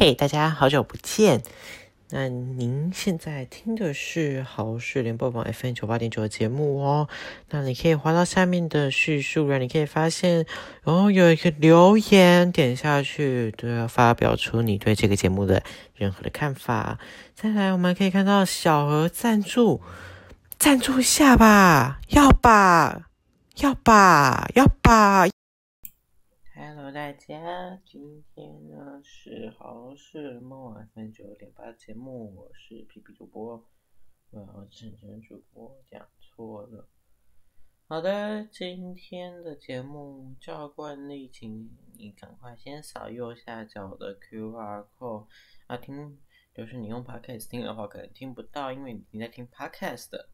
嘿，大家好久不见。那您现在听的是好事联播网 FM 九八点九的节目哦。那你可以滑到下面的叙述栏，你可以发现，哦，有一个留言，点下去都要发表出你对这个节目的任何的看法。再来，我们可以看到小额赞助，赞助一下吧，要吧，要吧，要吧。大家，今天呢是好事梦晚分九点八节目，我是皮皮主播，我要认真主播讲错了。好的，今天的节目照惯例，请你赶快先扫右下角的 QR code 啊，听，就是你用 Podcast 听的话，可能听不到，因为你在听 Podcast 的。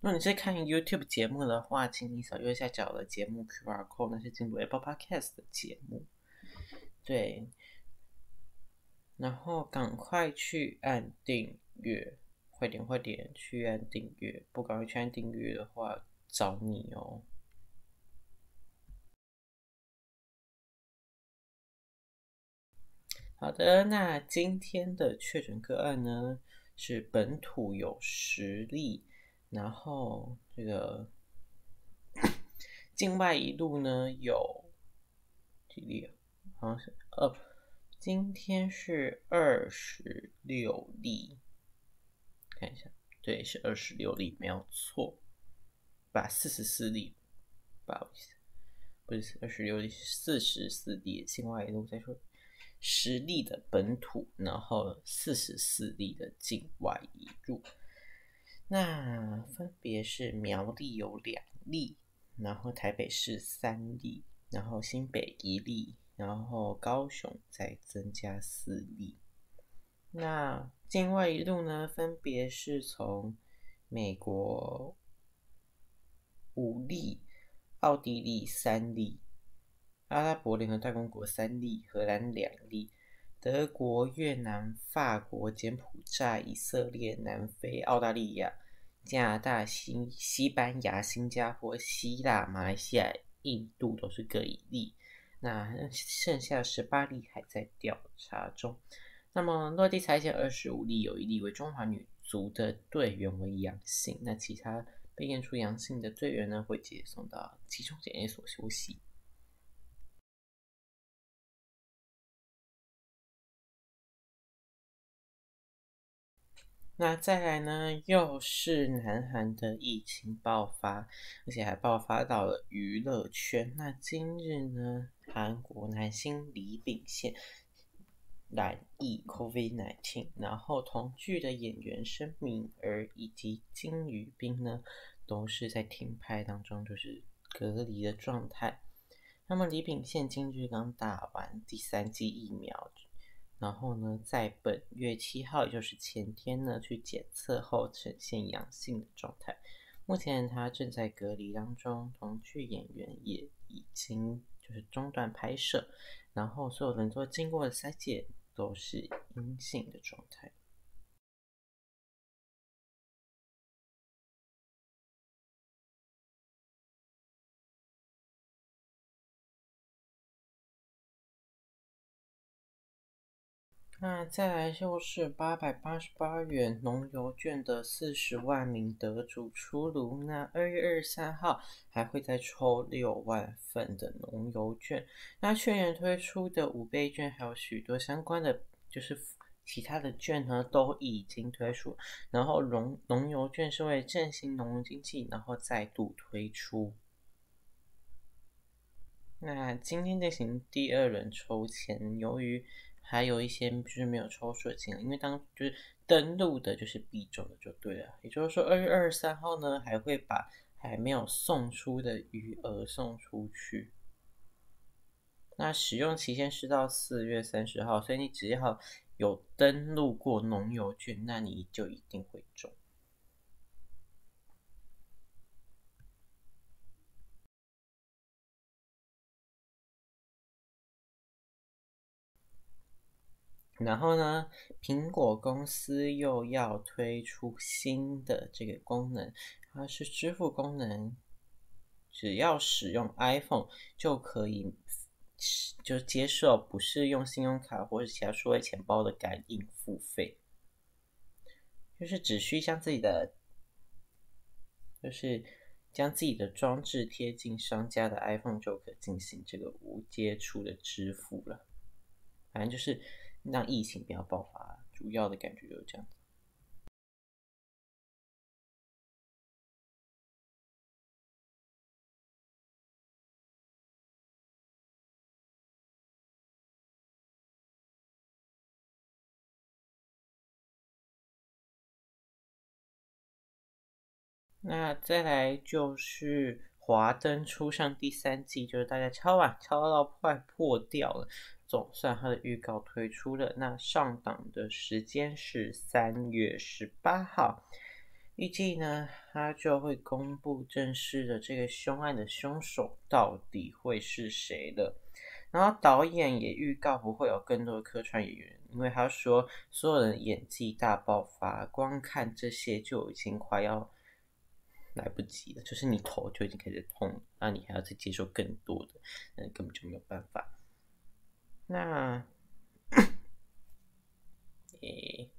如果你是看 YouTube 节目的话，请你扫右下角的节目 QR code，那是进入 Apple Podcast 的节目。对，然后赶快去按订阅，快点快点去按订阅，不赶快去按订阅的话，找你哦。好的，那今天的确诊个案呢，是本土有十例。然后这个境外一路呢有几例啊？好像是二，今天是二十六例，看一下，对，是二十六例，没有错，把四十四例，不好意思，不是二十六例，四十四例境外一路，再说十例的本土，然后四十四例的境外一路。那分别是苗栗有两例，然后台北市三例，然后新北一例，然后高雄再增加四例。那境外一路呢，分别是从美国五例，奥地利三例，阿拉伯联合大公国三例，荷兰两例，德国、越南、法国、柬埔寨、以色列、南非、澳大利亚。加拿大、新西班牙、新加坡、希腊、马来西亚、印度都是各一例，那剩下十八例还在调查中。那么落地裁剪二十五例，有一例为中华女足的队员为阳性，那其他被验出阳性的队员呢，会直接送到集中检验所休息。那再来呢，又是南韩的疫情爆发，而且还爆发到了娱乐圈。那今日呢，韩国男星李炳宪染疫 COVID-19，然后同剧的演员申敏儿以及金宇彬呢，都是在停拍当中，就是隔离的状态。那么李炳宪今日刚打完第三剂疫苗。然后呢，在本月七号，也就是前天呢，去检测后呈现阳性的状态。目前他正在隔离当中，同剧演员也已经就是中断拍摄，然后所有人都经过的筛检，都是阴性的状态。那再来就是八百八十八元农油券的四十万名得主出炉。那二月二十三号还会再抽六万份的农油券。那去年推出的五倍券还有许多相关的，就是其他的券呢都已经推出。然后农农油券是为振兴农业经济，然后再度推出。那今天进行第二轮抽签，由于还有一些就是没有抽出的金额，因为当就是登录的就是必中的就对了。也就是说，二月二十三号呢，还会把还没有送出的余额送出去。那使用期限是到四月三十号，所以你只要有登录过农油券，那你就一定会中。然后呢，苹果公司又要推出新的这个功能，它是支付功能，只要使用 iPhone 就可以就接受不是用信用卡或者其他数位钱包的感应付费，就是只需将自己的，就是将自己的装置贴近商家的 iPhone 就可进行这个无接触的支付了。反正就是让疫情不要爆发，主要的感觉就是这样子。那再来就是《华灯初上》第三季，就是大家敲碗敲到快破掉了，总算它的预告推出了。那上档的时间是三月十八号，预计呢，它就会公布正式的这个凶案的凶手到底会是谁了。然后导演也预告不会有更多的客串演员，因为他说所有人演技大爆发，光看这些就已经快要。来不及了，就是你头就已经开始痛，那你还要再接受更多的，那根本就没有办法。那，诶，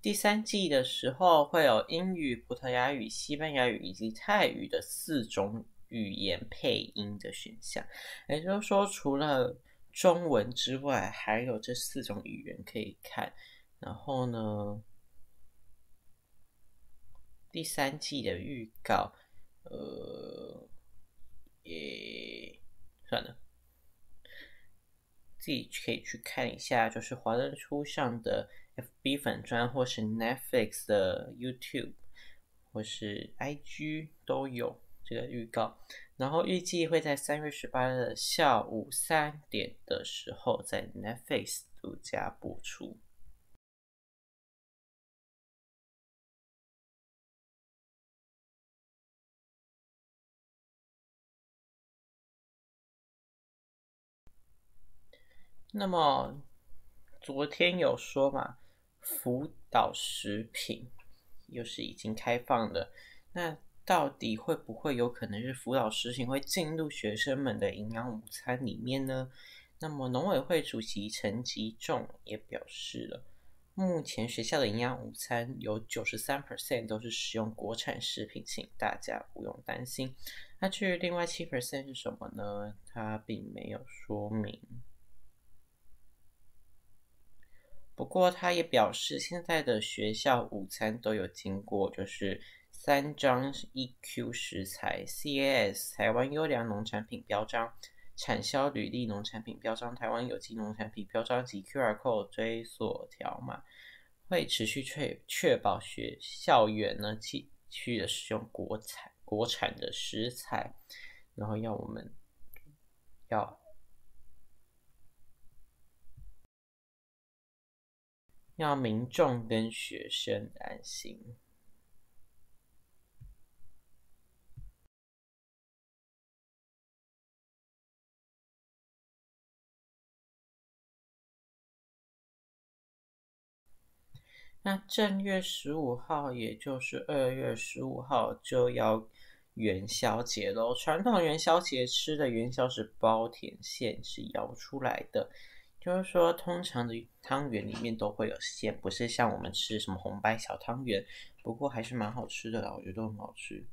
第三季的时候会有英语、葡萄牙语、西班牙语以及泰语的四种语言配音的选项，也就是说，除了中文之外，还有这四种语言可以看。然后呢？第三季的预告，呃，也算了，自己可以去看一下，就是华灯初上的 FB 粉专，或是 Netflix 的 YouTube，或是 IG 都有这个预告。然后预计会在三月十八日下午三点的时候，在 Netflix 独家播出。那么昨天有说嘛，辅导食品又是已经开放了，那到底会不会有可能是辅导食品会进入学生们的营养午餐里面呢？那么农委会主席陈吉仲也表示了，目前学校的营养午餐有九十三 percent 都是使用国产食品，请大家不用担心。那至于另外七 percent 是什么呢？他并没有说明。不过，他也表示，现在的学校午餐都有经过，就是三张 EQ 食材、CAS 台湾优良农产品标章、产销履历农产品标章、台湾有机农产品标章及 QR code 追索条码，会持续确确保学校园呢继续的使用国产国产的食材，然后要我们要。要民众跟学生安心。那正月十五号，也就是二月十五号，就要元宵节喽。传统元宵节吃的元宵是包甜馅，是摇出来的。就是说，通常的汤圆里面都会有馅，不是像我们吃什么红白小汤圆，不过还是蛮好吃的啦，我觉得都很好吃。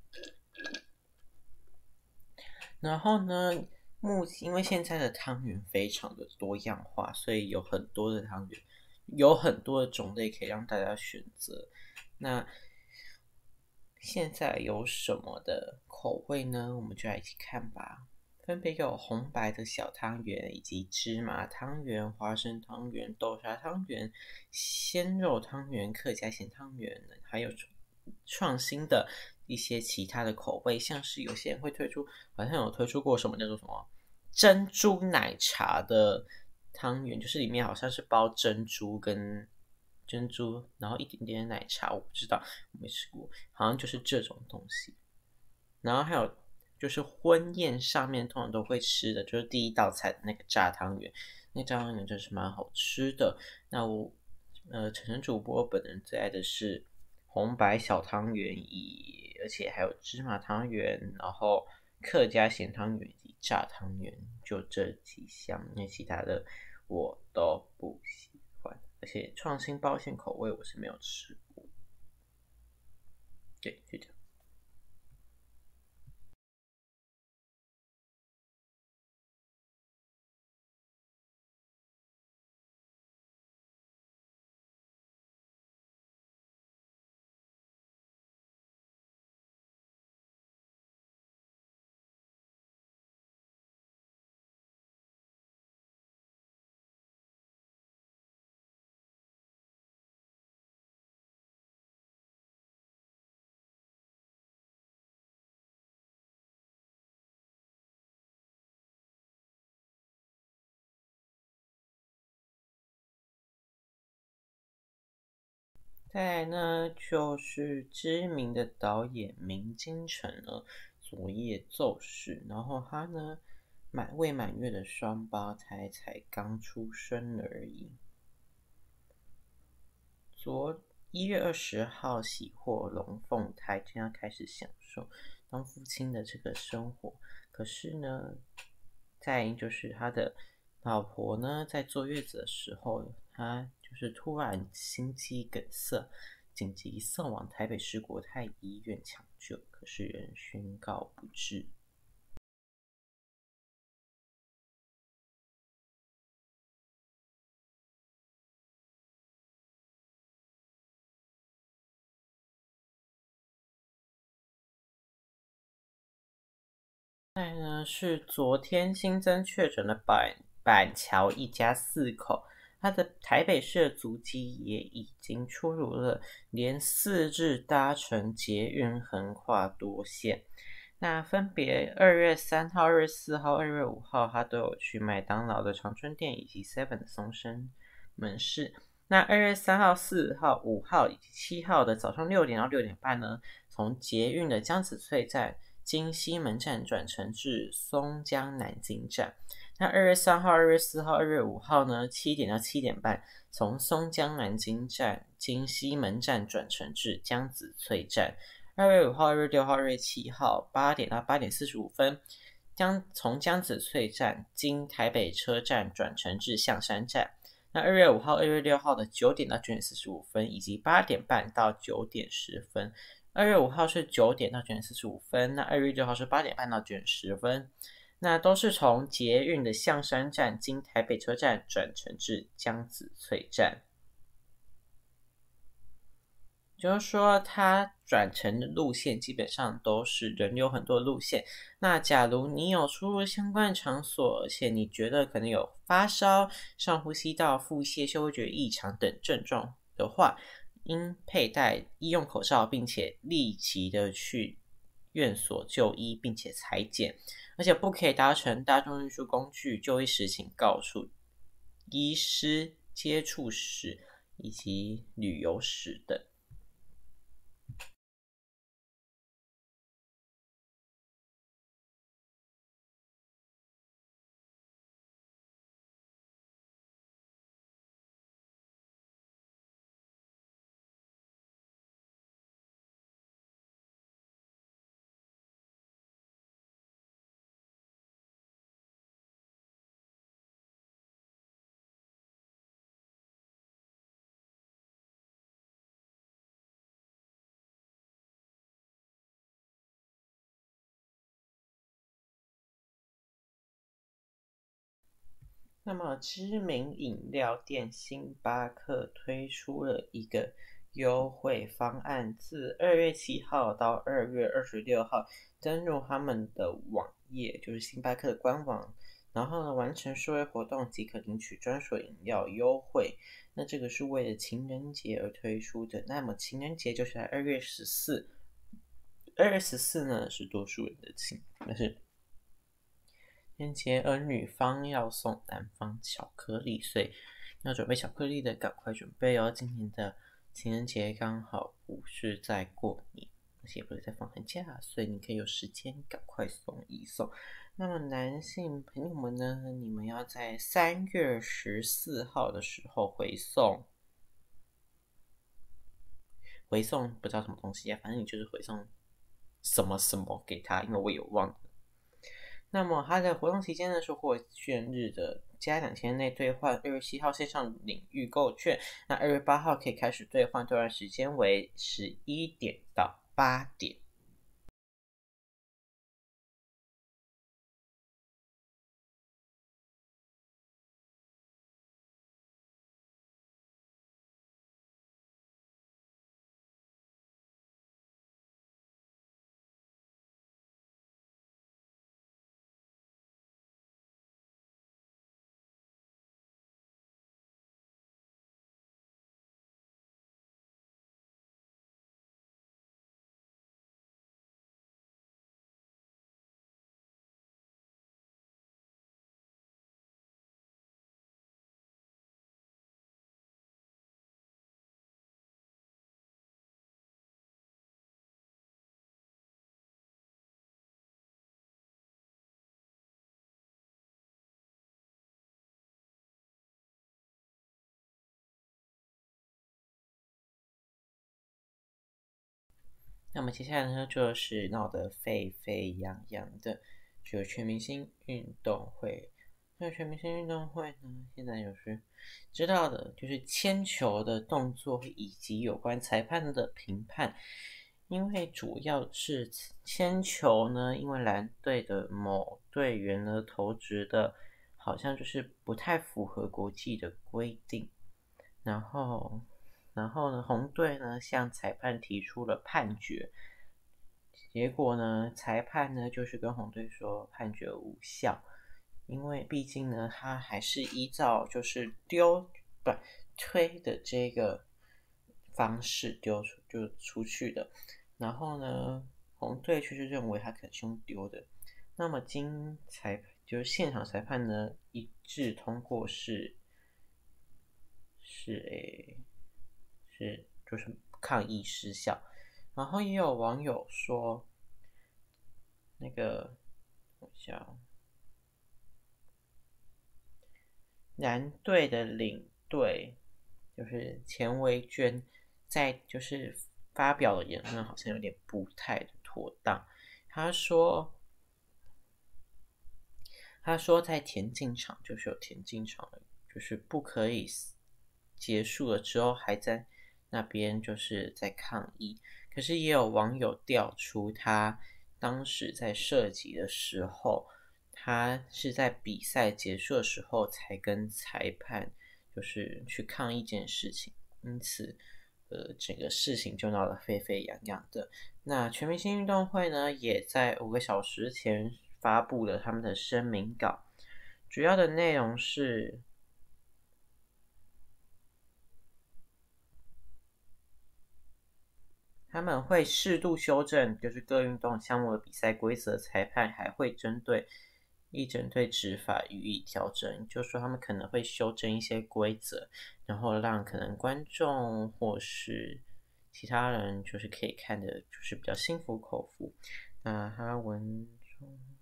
然后呢，目因为现在的汤圆非常的多样化，所以有很多的汤圆，有很多的种类可以让大家选择。那现在有什么的口味呢？我们就来一起看吧。分别有红白的小汤圆，以及芝麻汤圆、花生汤圆、豆沙汤圆、鲜肉汤圆、客家咸汤圆，还有创新的一些其他的口味，像是有些人会推出，好像有推出过什么叫做什么珍珠奶茶的汤圆，就是里面好像是包珍珠跟珍珠，然后一点点奶茶，我不知道，没吃过，好像就是这种东西，然后还有。就是婚宴上面通常都会吃的，就是第一道菜的那个炸汤圆，那炸汤圆真是蛮好吃的。那我呃，晨晨主播本人最爱的是红白小汤圆，以而且还有芝麻汤圆，然后客家咸汤圆以及炸汤圆，就这几项，那其他的我都不喜欢。而且创新包馅口味我是没有吃过。对，就这样。再呢，就是知名的导演明金城呢，昨夜骤逝。然后他呢，满未满月的双胞胎才刚出生而已。昨一月二十号喜获龙凤胎，正要开始享受当父亲的这个生活。可是呢，再就是他的老婆呢，在坐月子的时候，他。就是突然心肌梗塞，紧急送往台北市国泰医院抢救，可是仍宣告不治。再呢是昨天新增确诊的板板桥一家四口。他的台北市的足迹也已经出炉了，连四日搭乘捷运横跨多线。那分别二月三号、二月四号、二月五号，他都有去麦当劳的长春店以及 Seven 的松山门市。那二月三号、四号、五号以及七号的早上六点到六点半呢，从捷运的江子翠站经西门站转乘至松江南京站。那二月三号、二月四号、二月五号呢？七点到七点半，从松江南京站经西门站转乘至江子翠站。二月五号、二月六号、二月七号，八点到八点四十五分，将从江子翠站经台北车站转乘至象山站。那二月五号、二月六号的九点到九点四十五分，以及八点半到九点十分。二月五号是九点到九点四十五分，那二月六号是八点半到九点十分。那都是从捷运的象山站经台北车站转乘至江子翠站，就是说它转乘的路线基本上都是人流很多路线。那假如你有出入相关场所，而且你觉得可能有发烧、上呼吸道、腹泻、嗅觉异常等症状的话，应佩戴医用口罩，并且立即的去院所就医，并且裁剪。而且不可以搭乘大众运输工具，就医时请告诉医师接触史以及旅游史等。那么，知名饮料店星巴克推出了一个优惠方案，自二月七号到二月二十六号，登录他们的网页，就是星巴克的官网，然后呢，完成数位活动即可领取专属饮料优惠。那这个是为了情人节而推出的。那么，情人节就是在二月十四，二月十四呢是多数人的情，但是。情人节，而女方要送男方巧克力，所以要准备巧克力的赶快准备哦。今年的情人节刚好不是在过年，而且不是在放寒假，所以你可以有时间赶快送一送。那么男性朋友们呢？你们要在三月十四号的时候回送，回送不知道什么东西啊，反正你就是回送什么什么给他，因为我有忘了。那么它的活动期间呢是获券日的，加两天内兑换二月七号线上领预购券，那二月八号可以开始兑换，兑换时间为十一点到八点。那么接下来呢，就是闹得沸沸扬扬的，就是全明星运动会。那全明星运动会呢，现在就是知道的，就是铅球的动作以及有关裁判的评判。因为主要是铅球呢，因为蓝队的某队员呢投掷的，好像就是不太符合国际的规定，然后。然后呢，红队呢向裁判提出了判决，结果呢，裁判呢就是跟红队说判决无效，因为毕竟呢他还是依照就是丢不推的这个方式丢出就出去的，然后呢红队却是认为他可能是用丢的，那么经裁就是现场裁判呢一致通过是是诶。是，就是抗议失效，然后也有网友说，那个，我想，蓝队的领队就是钱维娟，在就是发表的言论好像有点不太妥当。他说，他说在田径场就是有田径场的，就是不可以结束了之后还在。那边就是在抗议，可是也有网友调出他当时在射击的时候，他是在比赛结束的时候才跟裁判就是去抗议这件事情，因此呃整个事情就闹得沸沸扬扬的。那全明星运动会呢，也在五个小时前发布了他们的声明稿，主要的内容是。他们会适度修正，就是各运动项目的比赛规则。裁判还会针对一整队执法予以调整，就说他们可能会修正一些规则，然后让可能观众或是其他人就是可以看的，就是比较心服口服。那他文中。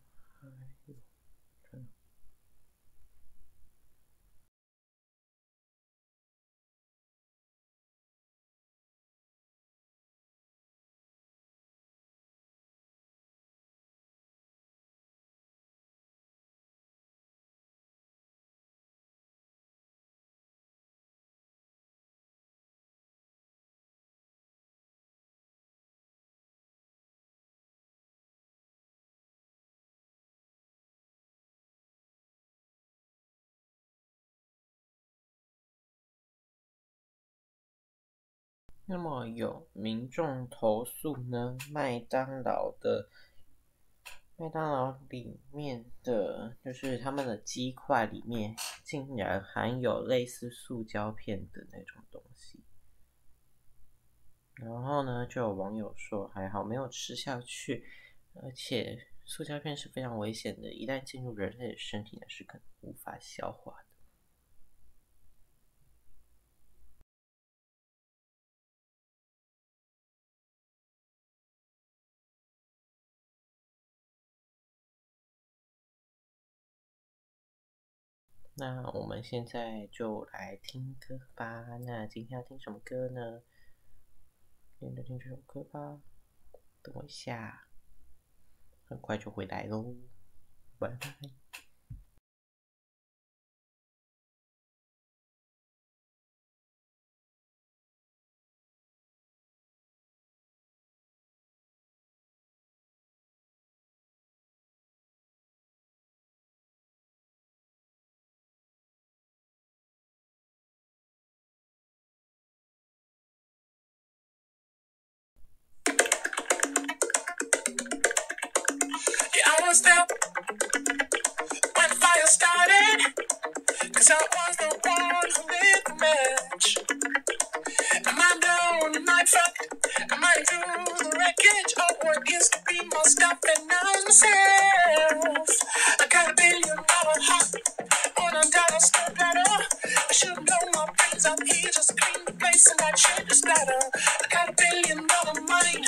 那么有民众投诉呢，麦当劳的麦当劳里面的就是他们的鸡块里面竟然含有类似塑胶片的那种东西，然后呢，就有网友说还好没有吃下去，而且塑胶片是非常危险的，一旦进入人类的身体呢，是可能无法消化的。那我们现在就来听歌吧。那今天要听什么歌呢？那就听这首歌吧。等我一下，很快就回来喽。拜拜。Was there when the fire started. Cause I was the one who lit the match. Am I down? Am I fucked? Am I through the wreckage of what used to be my stuff and now it's myself? I got a billion dollar heart on a dollar store platter. I should know my brains out here just clean the place and that shit is splatter. I got a billion dollar mind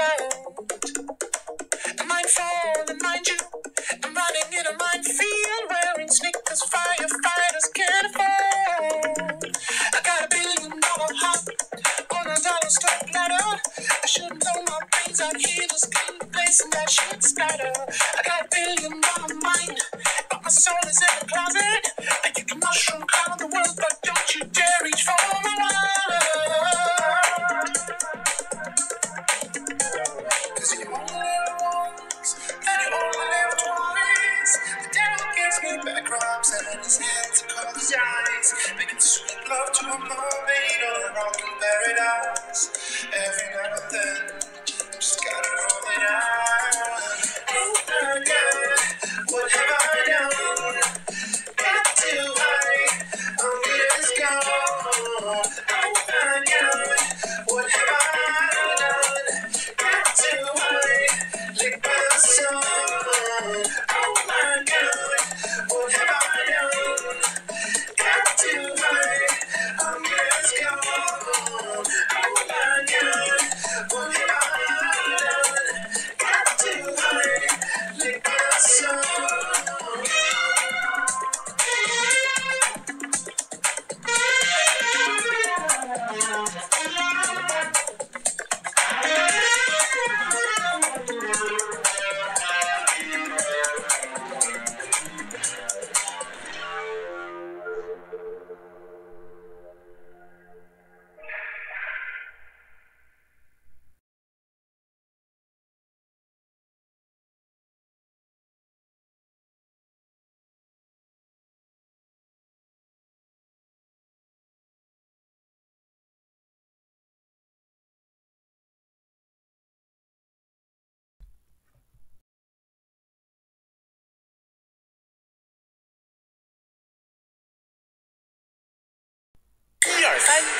out. A mindful and mind you, I'm running in a minefield wearing sneakers firefighters can't afford. I got a billion dollar heart on a dollar store platter. I should know my brains out here just the place and that shit splatter. I got a billion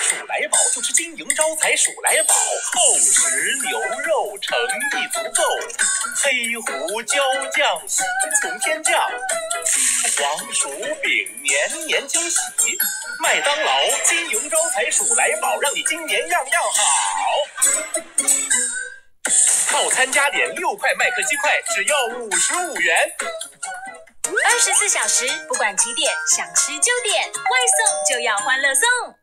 鼠来宝就是金银招财鼠来宝，厚实牛肉诚意足够，黑胡椒酱喜从天降，金黄薯饼年年惊喜，麦当劳金银招财鼠来宝，让你今年样样好。套餐加点六块麦克鸡块，只要五十五元。二十四小时，不管几点，想吃就点，外送就要欢乐送。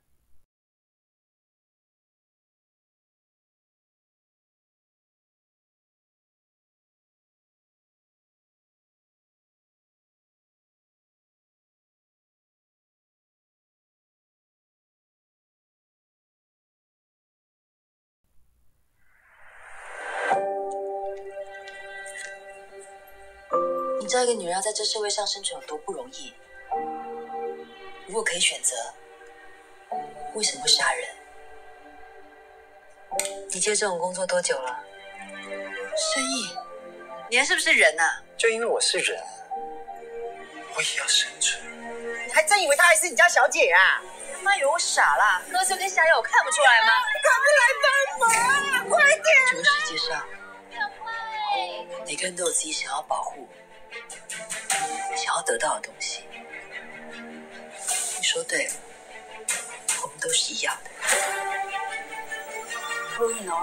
个女人要在这社会上生存有多不容易？如果可以选择，我为什么会杀人？你接这种工作多久了？生意，你还是不是人啊？就因为我是人，我也要生存。你还真以为她还是你家小姐啊？他妈以为我傻啦？歌声跟下药我看不出来吗？快来帮忙，快点！这个世界上，每个人都有自己想要保护、想要得到的东西。你说对了，我们都是一样的。陆一农，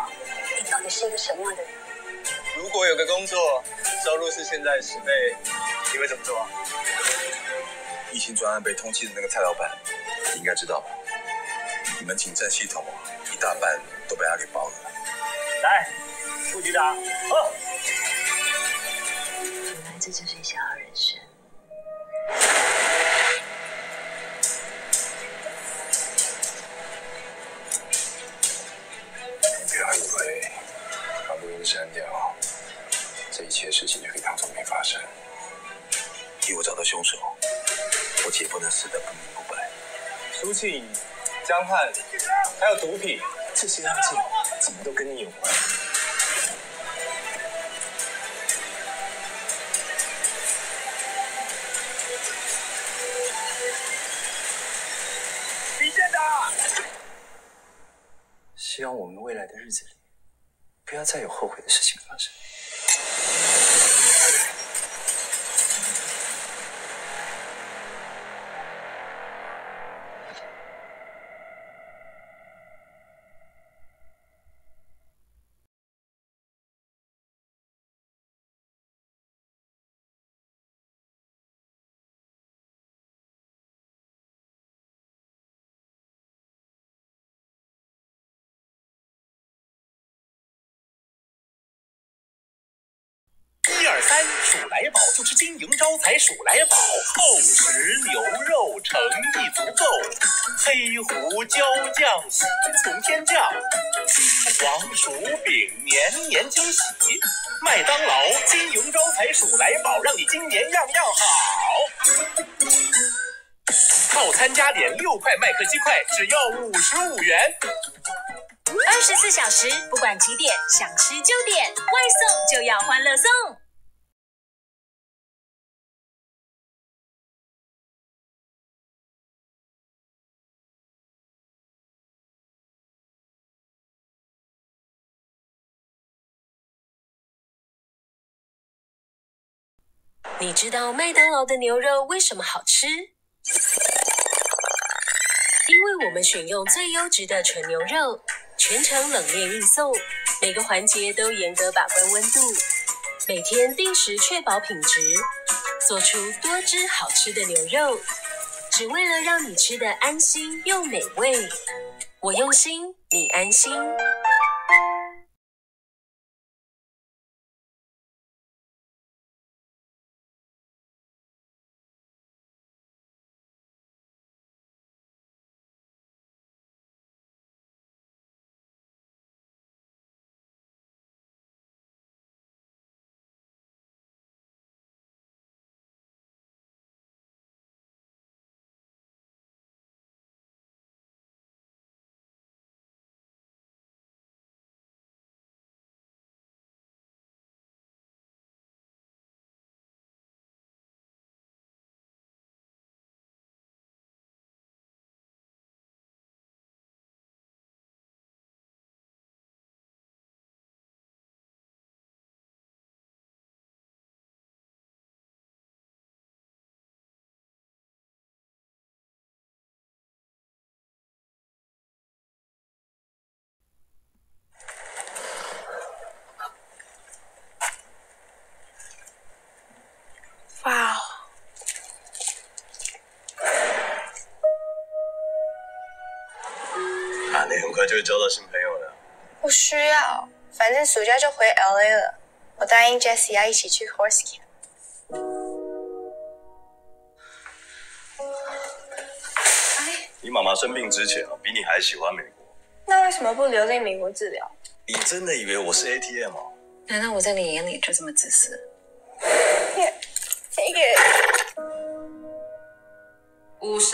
你到底是一个什么样的人？如果有个工作收入是现在的十倍，你会怎么做？疫情专案被通缉的那个蔡老板，你应该知道吧？你们警政系统一大半都被他给包了。来，副局长，哦，原来这就是你想要的人生。事情就可以当做没发生。替我找到凶手，我姐不能死得不明不白。苏庆、江汉，还有毒品，这些案件怎么都跟你有关？李县长，希望我们未来的日子里，不要再有后悔的事情宝就吃金银招财鼠来宝，厚实牛肉诚意足够，黑胡椒酱喜从天降，金黄薯饼年年惊喜，麦当劳金银招财鼠来宝，让你今年样样好。套餐加点六块麦克鸡块，只要五十五元。二十四小时，不管几点，想吃就点，外送就要欢乐送。你知道麦当劳的牛肉为什么好吃？因为我们选用最优质的纯牛肉，全程冷链运送，每个环节都严格把关温度，每天定时确保品质，做出多汁好吃的牛肉，只为了让你吃的安心又美味。我用心，你安心。就会交到新朋友了。不需要，反正暑假就回 LA 了。我答应 Jessie 要一起去 Horse Camp。你妈妈生病之前啊，比你还喜欢美国。那为什么不留在美国治疗？你真的以为我是 ATM 哦？难道我在你眼里就这么自私？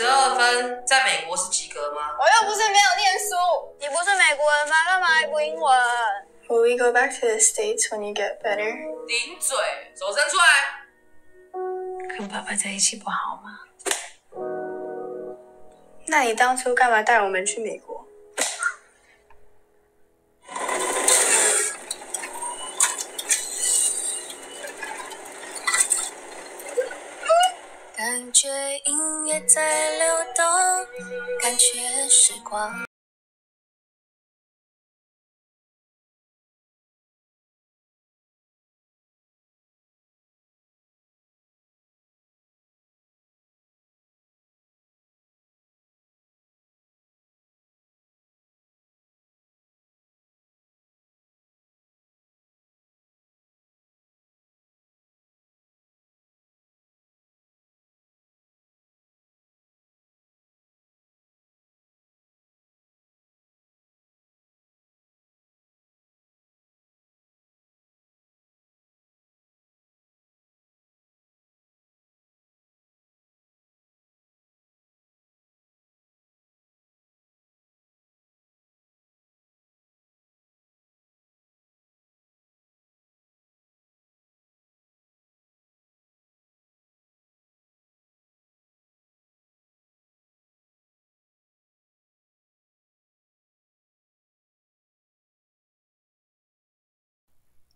十二分，在美国是及格吗？我又不是没有念书，你不是美国人吗？干嘛还不英文？Will we go back to the states when you get better？顶嘴，手伸出来。跟爸爸在一起不好吗？那你当初干嘛带我们去美国？感觉音乐在流动，感觉时光。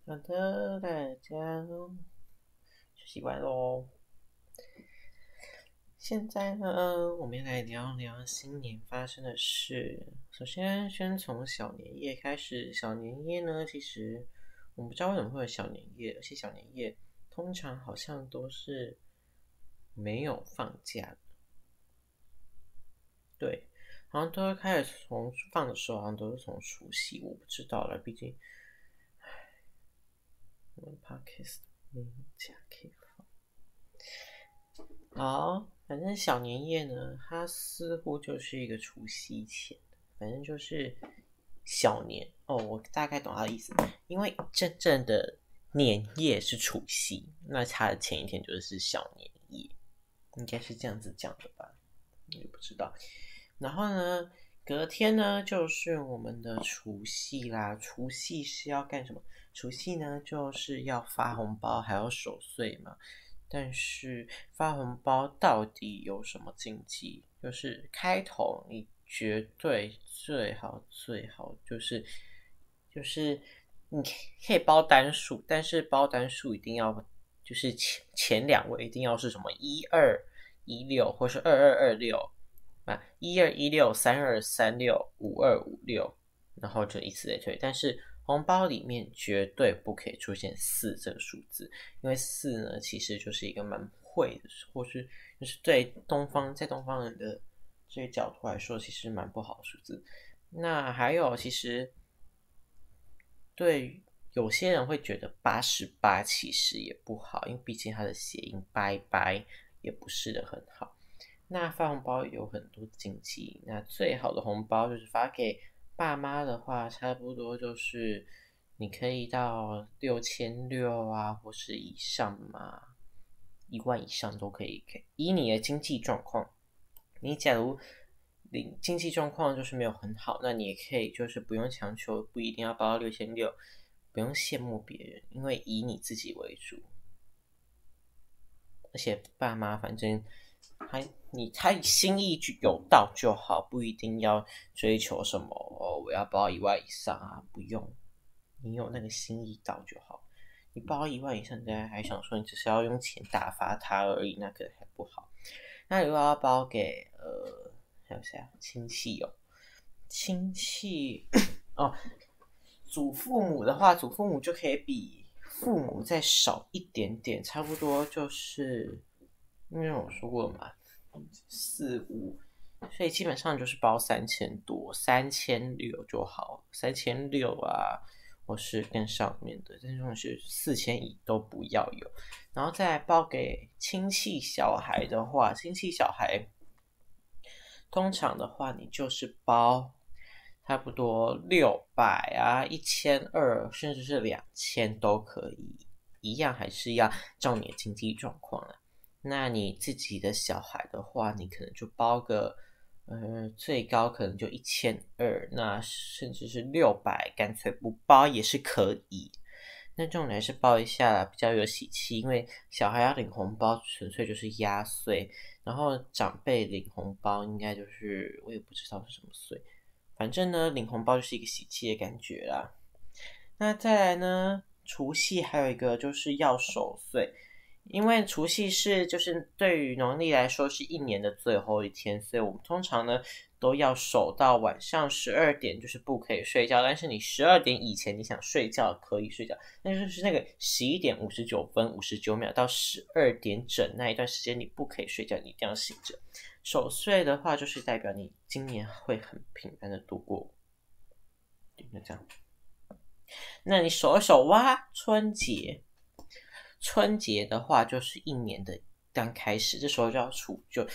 好的，大家休息完喽。现在呢，我们来聊聊新年发生的事。首先，先从小年夜开始。小年夜呢，其实我们不知道为什么会有小年夜，而且小年夜通常好像都是没有放假的。对，好像都会开始从放的时候，好像都是从除夕，我不知道了，毕竟。我们 podcast 没有假可以放。好，反正小年夜呢，它似乎就是一个除夕前，反正就是小年哦。我大概懂他的意思，因为真正的年夜是除夕，那它的前一天就是小年夜，应该是这样子讲的吧？也不知道。然后呢，隔天呢就是我们的除夕啦。除夕是要干什么？除夕呢，就是要发红包，还要守岁嘛。但是发红包到底有什么禁忌？就是开头你绝对最好最好就是就是你可以包单数，但是包单数一定要就是前前两位一定要是什么一二一六，或是二二二六啊，一二一六三二三六五二五六，然后就以此类推。但是红包里面绝对不可以出现四这个数字，因为四呢其实就是一个蛮晦的，或是就是对东方在东方人的这个角度来说，其实蛮不好数字。那还有，其实对有些人会觉得八十八其实也不好，因为毕竟它的谐音拜拜也不是的很好。那发红包有很多禁忌，那最好的红包就是发给。爸妈的话，差不多就是你可以到六千六啊，或是以上嘛，一万以上都可以给。以你的经济状况，你假如你经济状况就是没有很好，那你也可以就是不用强求，不一定要包到六千六，不用羡慕别人，因为以你自己为主。而且爸妈反正。还你他心意有到就好，不一定要追求什么哦，我要包一万以上啊，不用，你有那个心意到就好。你包一万以上，大家还想说你只是要用钱打发他而已，那个还不好。那如果要包给呃还有谁啊？亲戚哦，亲戚哦，祖父母的话，祖父母就可以比父母再少一点点，差不多就是。因为我说过嘛，四五，所以基本上就是包三千多，三千六就好，三千六啊，或是更上面的，但是是四千以都不要有。然后再包给亲戚小孩的话，亲戚小孩通常的话，你就是包差不多六百啊，一千二，甚至是两千都可以，一样还是要照你的经济状况啊。那你自己的小孩的话，你可能就包个，呃，最高可能就一千二，那甚至是六百，干脆不包也是可以。那这种还是包一下，比较有喜气，因为小孩要领红包，纯粹就是压岁，然后长辈领红包应该就是我也不知道是什么岁，反正呢，领红包就是一个喜气的感觉啦。那再来呢，除夕还有一个就是要守岁。因为除夕是就是对于农历来说是一年的最后一天，所以我们通常呢都要守到晚上十二点，就是不可以睡觉。但是你十二点以前你想睡觉可以睡觉，但是就是那个十一点五十九分五十九秒到十二点整那一段时间你不可以睡觉，你一定要醒着。守岁的话就是代表你今年会很平安的度过，就这样。那你守一守哇，春节。春节的话，就是一年的刚开始，这时候就要除旧，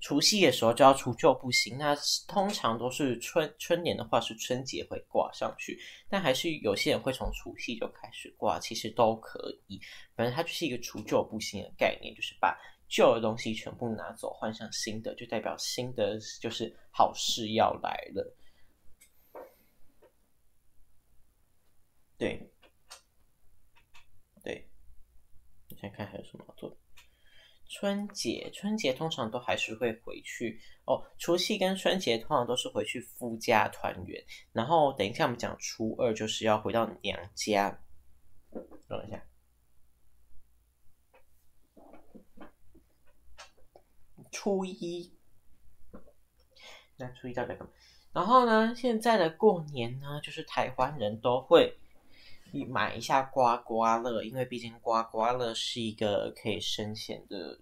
除夕的时候就要除旧不行。那通常都是春春年的话，是春节会挂上去，但还是有些人会从除夕就开始挂，其实都可以。反正它就是一个除旧不新的概念，就是把旧的东西全部拿走，换上新的，就代表新的就是好事要来了。对。看看还有什么做？春节，春节通常都还是会回去哦。除夕跟春节通常都是回去夫家团圆，然后等一下我们讲初二就是要回到娘家。等一下，初一，那初一到底干嘛？然后呢，现在的过年呢，就是台湾人都会。买一下刮刮乐，因为毕竟刮刮乐是一个可以生钱的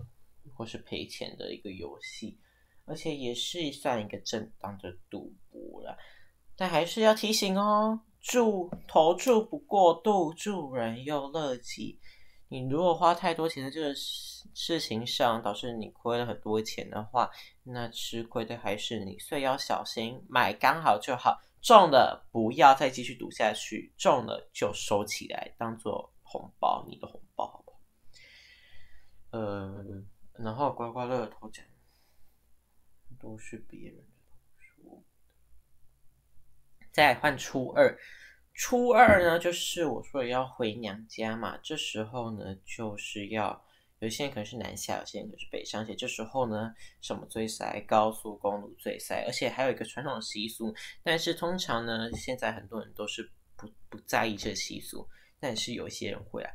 或是赔钱的一个游戏，而且也是算一个正当的赌博了。但还是要提醒哦，注投注不过度，助人又乐己。你如果花太多钱在这个事事情上，导致你亏了很多钱的话，那吃亏的还是你，所以要小心买刚好就好。中了不要再继续赌下去，中了就收起来，当做红包，你的红包，好不好？呃，然后刮刮乐头奖都是别人的，再换初二，初二呢就是我说要回娘家嘛，这时候呢就是要。有些人可能是南下，有些人可能是北上。且这时候呢，什么最塞？高速公路最塞。而且还有一个传统习俗，但是通常呢，现在很多人都是不不在意这习俗。但是有些人会啊，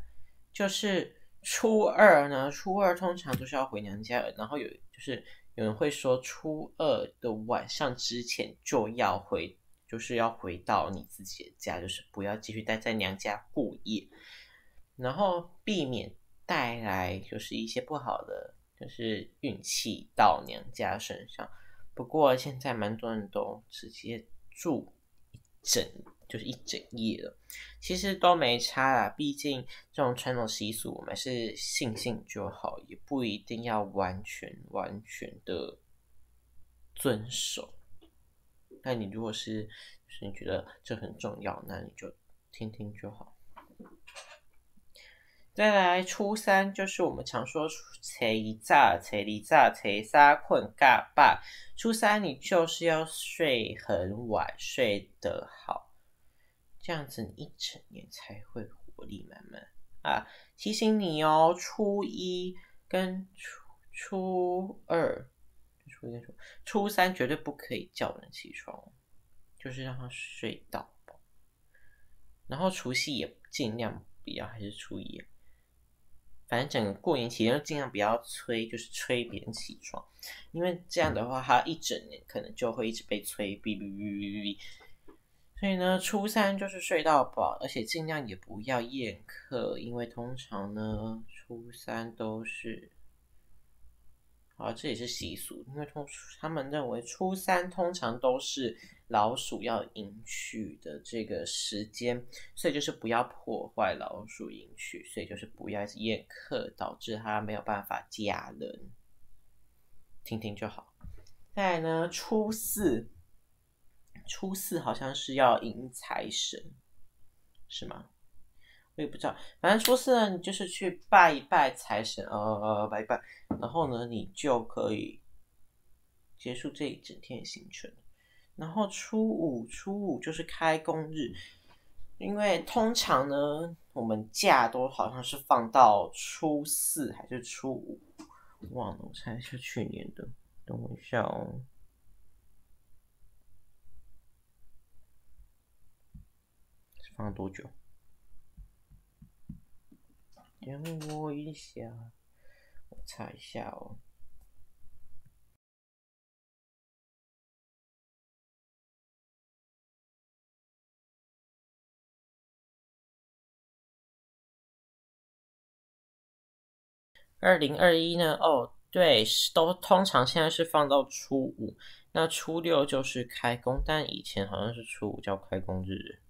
就是初二呢，初二通常都是要回娘家。然后有就是有人会说，初二的晚上之前就要回，就是要回到你自己的家，就是不要继续待在娘家过夜，然后避免。带来就是一些不好的，就是运气到娘家身上。不过现在蛮多人都直接住一整，就是一整夜了，其实都没差啦。毕竟这种传统习俗，我们是信信就好，也不一定要完全完全的遵守。那你如果是，是你觉得这很重要，那你就听听就好。再来初三，就是我们常说初一早、初二早、初三困嘎巴。初三你就是要睡很晚，睡得好，这样子你一整年才会活力满满啊！提醒你哦，初一跟初初二、初一、初初三绝对不可以叫人起床，就是让他睡到。然后除夕也尽量不要，还是初一。反正整个过年期间尽量不要催，就是催别人起床，因为这样的话，他一整年可能就会一直被催，哔哔哔哔哔。所以呢，初三就是睡到饱，而且尽量也不要宴客，因为通常呢，初三都是。啊，这也是习俗，因为通他们认为初三通常都是老鼠要迎娶的这个时间，所以就是不要破坏老鼠迎娶，所以就是不要宴客，导致他没有办法嫁人。听听就好。再来呢，初四，初四好像是要迎财神，是吗？我也不知道。反正初四呢，你就是去拜一拜财神，呃，拜一拜，然后呢，你就可以结束这一整天的行程。然后初五，初五就是开工日，因为通常呢，我们假都好像是放到初四还是初五，忘了，我猜一下去年的，等我一下哦。放多久？等我一下，我查一下哦。二零二一呢？哦，对，都通常现在是放到初五，那初六就是开工，但以前好像是初五叫开工日。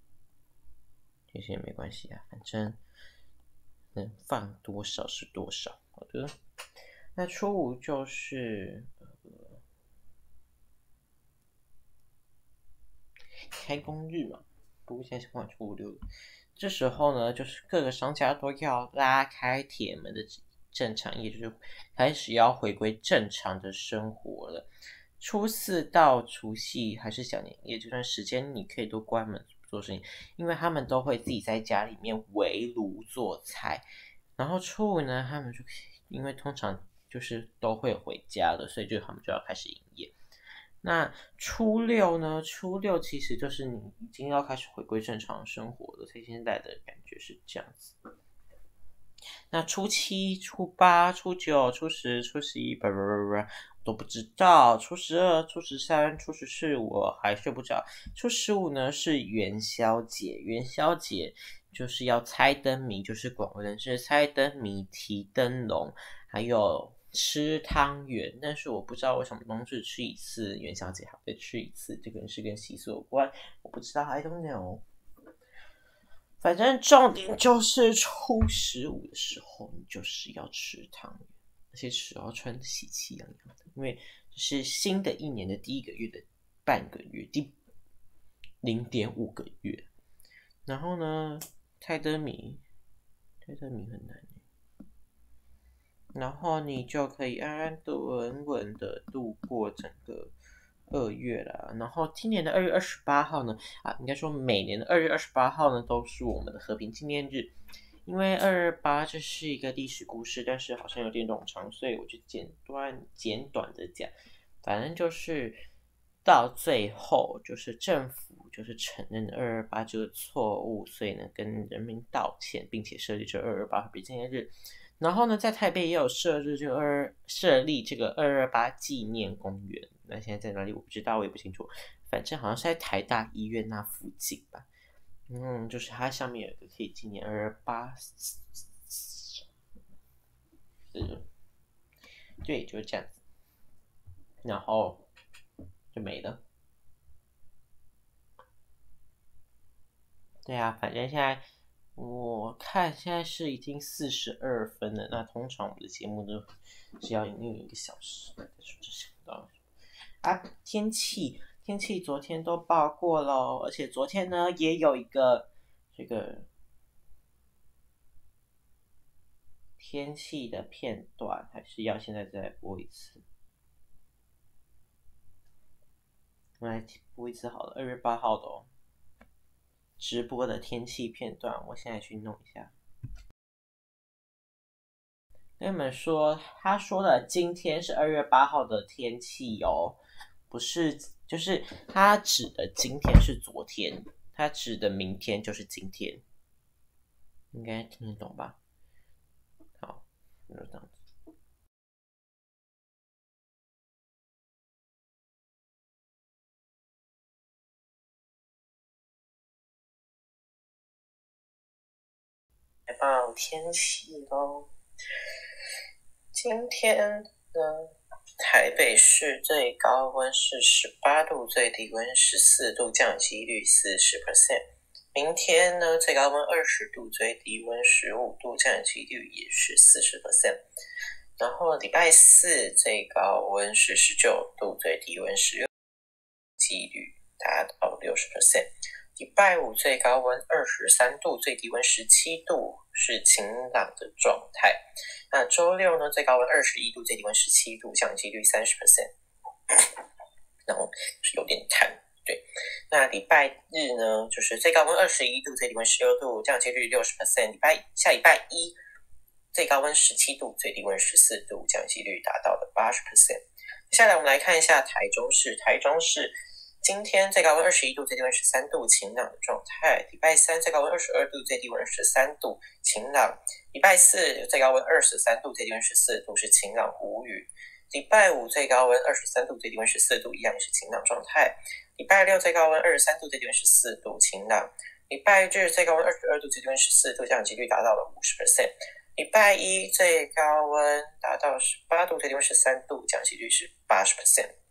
其实也没关系啊，反正能放多少是多少。好的，那初五就是开工日嘛，不过现在是放初五六。这时候呢，就是各个商家都要拉开铁门的正常也，就是开始要回归正常的生活了。初四到除夕还是小年夜这段时间，你可以都关门。做生意，因为他们都会自己在家里面围炉做菜，然后初五呢，他们就因为通常就是都会回家的，所以就他们就要开始营业。那初六呢？初六其实就是你已经要开始回归正常生活了，所以现在的感觉是这样子。那初七、初八、初九、初十、初十一，不不不不。都不知道，初十二、初十三、初十四，我还睡不着。初十五呢是元宵节，元宵节就是要猜灯谜，就是广为人知猜灯谜、提灯笼，还有吃汤圆。但是我不知道为什么冬至吃一次，元宵节还会吃一次，这个是跟习俗有关，我不知道，I don't know。反正重点就是初十五的时候，你就是要吃汤圆。而且是要穿喜气洋洋的，因为是新的一年的第一个月的半个月，第零点五个月。然后呢，泰德米，泰德米很难。然后你就可以安安稳稳的度过整个二月了。然后今年的二月二十八号呢，啊，应该说每年的二月二十八号呢，都是我们的和平纪念日。因为二二八这是一个历史故事，但是好像有点冗长，所以我就简短简短的讲。反正就是到最后，就是政府就是承认二二八这个错误，所以呢跟人民道歉，并且设立这二二八和平纪念日。然后呢，在台北也有设置这个二设立这个二二八纪念公园。那现在在哪里我不知道，我也不清楚。反正好像是在台大医院那附近吧。嗯，就是它上面有一个可以纪念二二八，是，对，就是这样子，然后就没了。对啊，反正现在我看现在是已经四十二分了。那通常我们的节目都是要营运一个小时，但是就想不到啊，天气。天气昨天都报过了，而且昨天呢也有一个这个天气的片段，还是要现在再播一次。我来播一次好了，二月八号的哦，直播的天气片段，我现在去弄一下。跟你们说，他说的今天是二月八号的天气哦，不是。就是他指的今天是昨天，他指的明天就是今天，应该听得懂吧？好，就这样子。来报天气喽，今天的。台北市最高温是十八度，最低温十四度，降几率四十 percent。明天呢，最高温二十度，最低温十五度，降几率也是四十 percent。然后礼拜四最高温是十九度，最低温十六，几率达到六十 percent。礼拜五最高温二十三度，最低温十七度，是晴朗的状态。那周六呢，最高温二十一度，最低温十七度，降雨几率三十 percent，然后是有点淡。对，那礼拜日呢，就是最高温二十一度，最低温十六度，降雨几率六十 percent。礼拜下礼拜一，最高温十七度，最低温十四度，降雨几率达到了八十 percent。接下来我们来看一下台中市，台中市今天最高温二十一度，最低温十三度，晴朗的状态。礼拜三最高温二十二度，最低温十三度，晴朗。礼拜四最高温二十三度，最低温十四度，是晴朗无雨。礼拜五最高温二十三度，最低温十四度，一样是晴朗状态。礼拜六最高温二十三度，最低温十四度，晴朗。礼拜日最高温二十二度，最低温十四度，降雨几率达到了五十 percent。礼拜一最高温达到十八度，最低温十三度，降雨几率是八十 percent。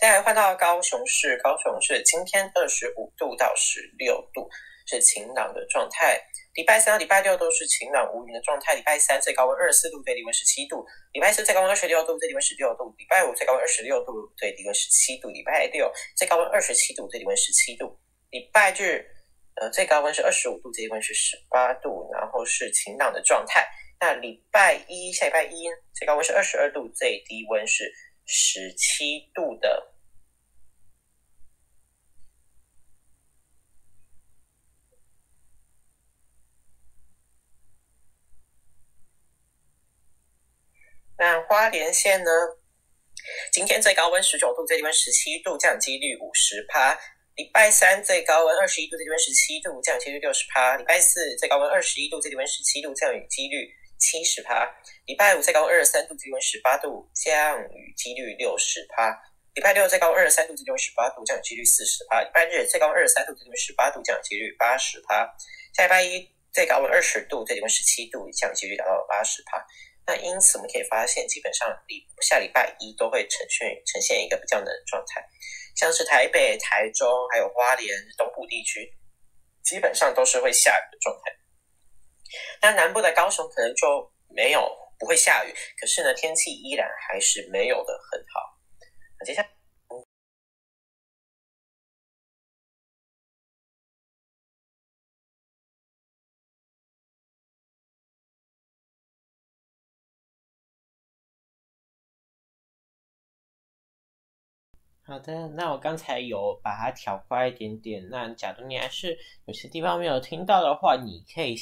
再来换到高雄市，高雄市今天二十五度到十六度，是晴朗的状态。礼拜三、礼拜六都是晴朗无云的状态。礼拜三最高温二十四度，最低温十七度；礼拜四最高温二十六度，最低温十六度；礼拜五最高温二十六度，最低温十七度；礼拜六最高温二十七度，最低温十七度；礼拜日呃最高温是二十五度，最低温是十八度，然后是晴朗的状态。那礼拜一下礼拜一最高温是二十二度，最低温是十七度的。那花莲县呢？今天最高温十九度，最低温十七度，降雨几率五十趴。礼拜三最高温二十一度，最低温十七度，降雨几率六十趴。礼拜四最高温二十一度，最低温十七度，降雨几率七十趴。礼拜五最高温二十三度，最低温十八度，降雨几率六十趴。礼拜六最高温二十三度，最低温十八度，降雨几率四十趴。礼拜日最高温二十三度，最低温十八度，降雨几率八十趴。下礼拜一最高温二十度，最低温十七度，降雨几率达到八十趴。那因此我们可以发现，基本上礼下礼拜一都会呈现呈现一个比较冷的状态，像是台北、台中还有花莲东部地区，基本上都是会下雨的状态。那南部的高雄可能就没有不会下雨，可是呢天气依然还是没有的很好。那接下来。好的，那我刚才有把它调快一点点。那假如你还是有些地方没有听到的话，你可以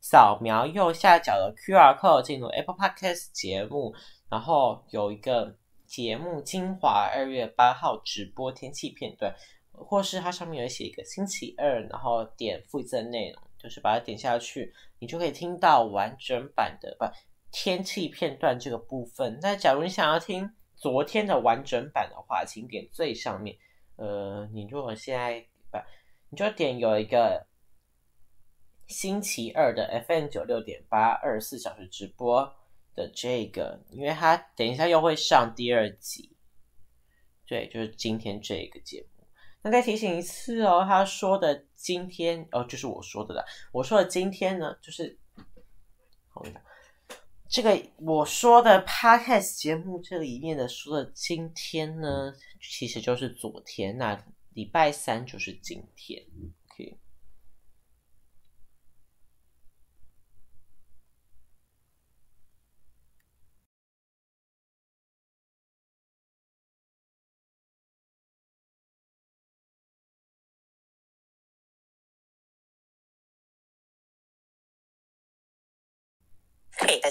扫描右下角的 QR code 进入 Apple Podcast 节目，然后有一个节目精华二月八号直播天气片段，或是它上面有写一个星期二，然后点附赠内容，就是把它点下去，你就可以听到完整版的不天气片段这个部分。那假如你想要听，昨天的完整版的话，请点最上面。呃，你如果现在不，你就点有一个星期二的 FM 九六点八二十四小时直播的这个，因为它等一下又会上第二集。对，就是今天这个节目。那再提醒一次哦，他说的今天哦，就是我说的了。我说的今天呢，就是好一这个我说的 podcast 节目这里面的说的今天呢，其实就是昨天，那礼拜三就是今天。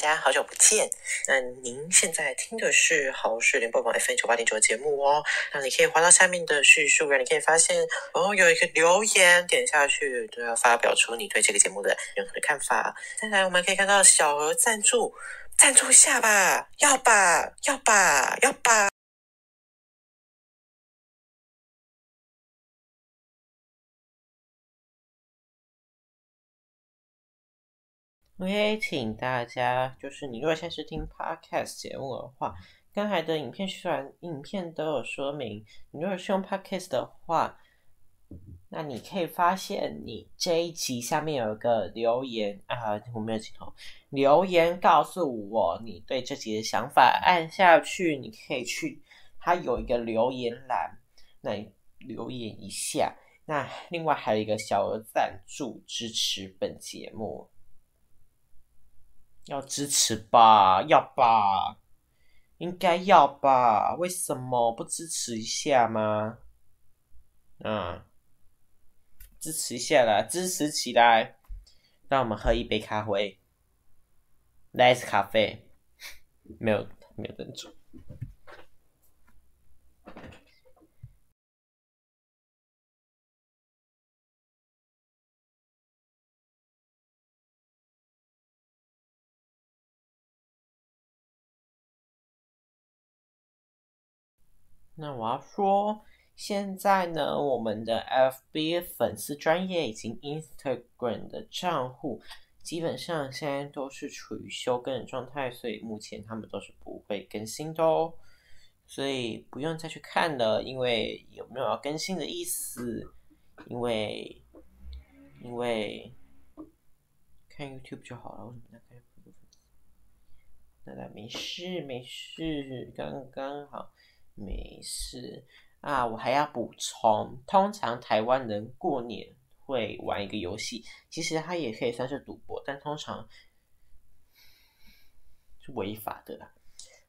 大家好久不见。那您现在听的是好事联播网 FM 九八点九的节目哦。那你可以滑到下面的叙述，你可以发现哦，有一个留言，点下去都要发表出你对这个节目的任何的看法。再来，我们可以看到小额赞助，赞助下吧，要吧，要吧，要吧。我也请大家就是你如果现在是听 Podcast 节目的话，刚才的影片虽然影片都有说明，你如果是用 Podcast 的话，那你可以发现你这一集下面有一个留言啊，我没有镜头，留言告诉我你对这集的想法，按下去你可以去，它有一个留言栏，那你留言一下。那另外还有一个小额赞助支持本节目，要支持吧？要吧？应该要吧？为什么不支持一下吗？嗯，支持一下啦，支持起来！让我们喝一杯咖啡，来自咖啡，没有没有珍珠。那我要说，现在呢，我们的 FB 粉丝专业以及 Instagram 的账户，基本上现在都是处于休更的状态，所以目前他们都是不会更新的哦。所以不用再去看了，因为有没有要更新的意思？因为因为看 YouTube 就好了，为什么在看 YouTube？那那没事没事，刚刚好。没事啊，我还要补充，通常台湾人过年会玩一个游戏，其实它也可以算是赌博，但通常是违法的啦。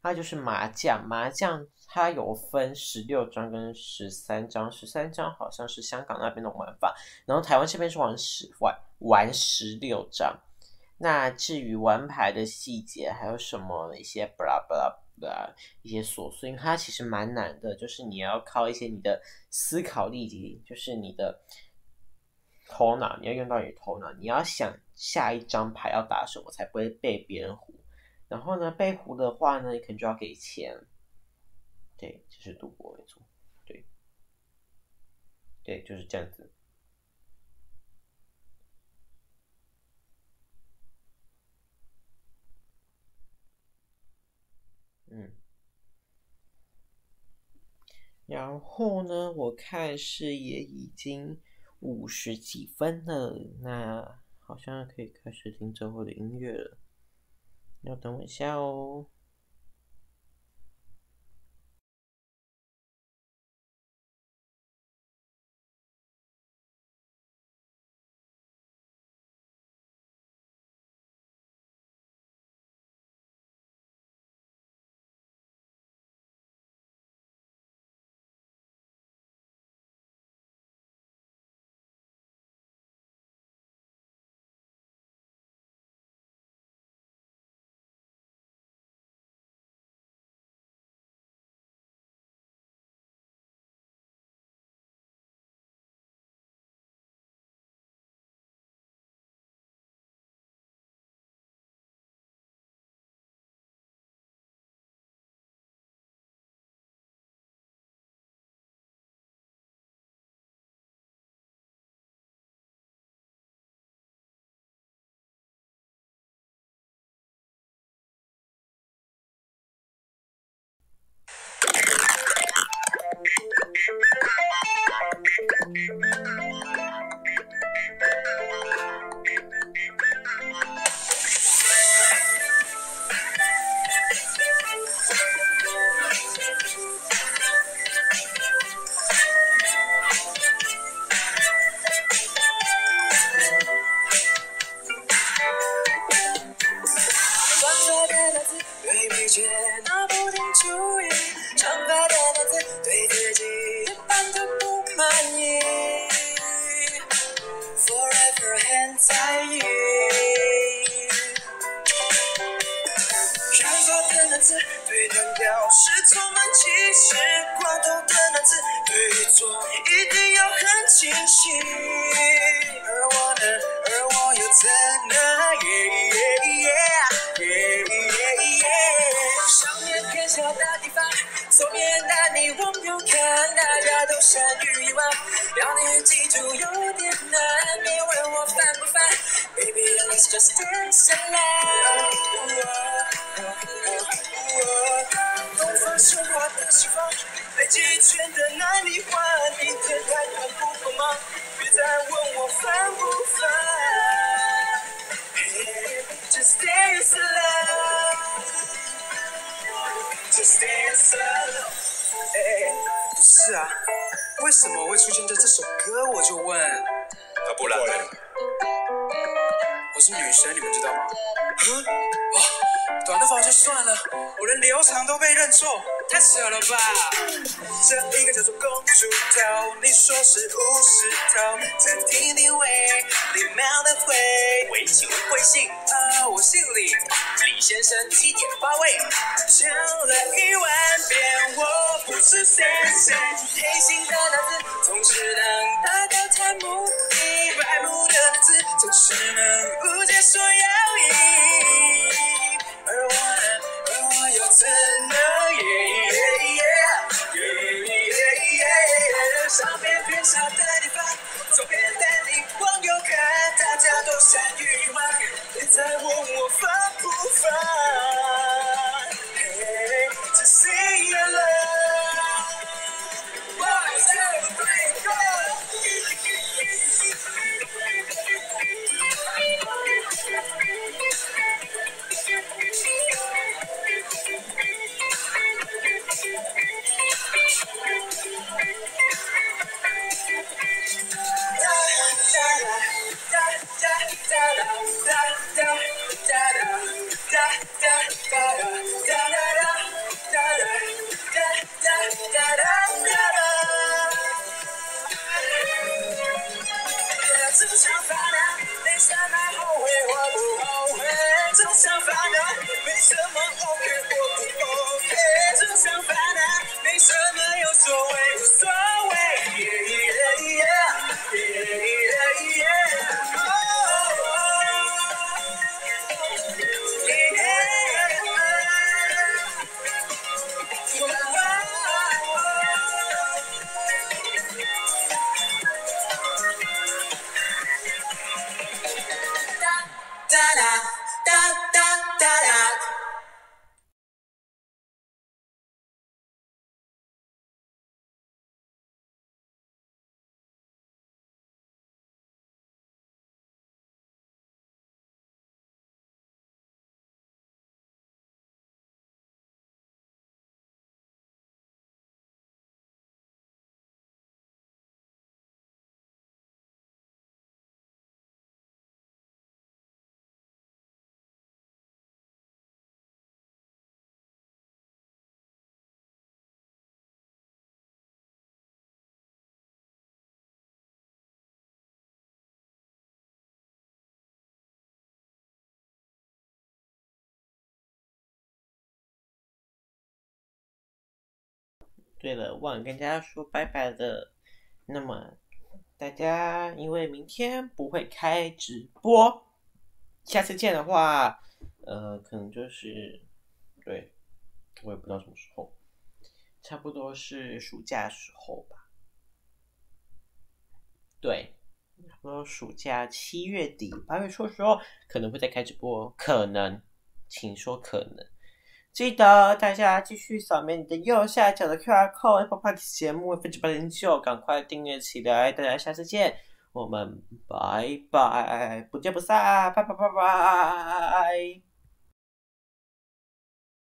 它就是麻将，麻将它有分十六张跟十三张，十三张好像是香港那边的玩法，然后台湾这边是玩十玩玩十六张。那至于玩牌的细节，还有什么一些巴拉巴拉。的一些琐碎，因为它其实蛮难的，就是你要靠一些你的思考力及，就是你的头脑，你要用到你的头脑，你要想下一张牌要打什么才不会被别人胡。然后呢，被胡的话呢，你可能就要给钱。对，就是赌博没错。对，对，就是这样子。嗯，然后呢？我看是也已经五十几分了，那好像可以开始听最后的音乐了。要等我一下哦。我就问。他不来了？我是女生，你们知道吗？嗯，哦，短的发就算了，我连留长都被认错，太扯了吧！这一个叫做公主头，你说是五十头，再听听喂，礼貌的回，喂，请问贵姓？啊，我姓李，李先生七点八位？讲了一万遍，我不是先生，黑心的男子总是能达到贪慕，一白目的字总是能误解所有意义，而我呢，而我又怎能？上边偏少的地方，左边的你往右看，大家都善于玩，别再问我烦不烦。什么有所谓无所谓。对了，忘了跟大家说拜拜了。那么大家因为明天不会开直播，下次见的话，呃，可能就是对，我也不知道什么时候，差不多是暑假时候吧。对，差不多暑假七月底八月初的时候可能会再开直播，可能，请说可能。记得大家继续扫描你的右下角的 QR code Apple Park 节目分值八零九，赶快订阅起来！大家下次见，我们拜拜，不见不散，拜拜拜拜。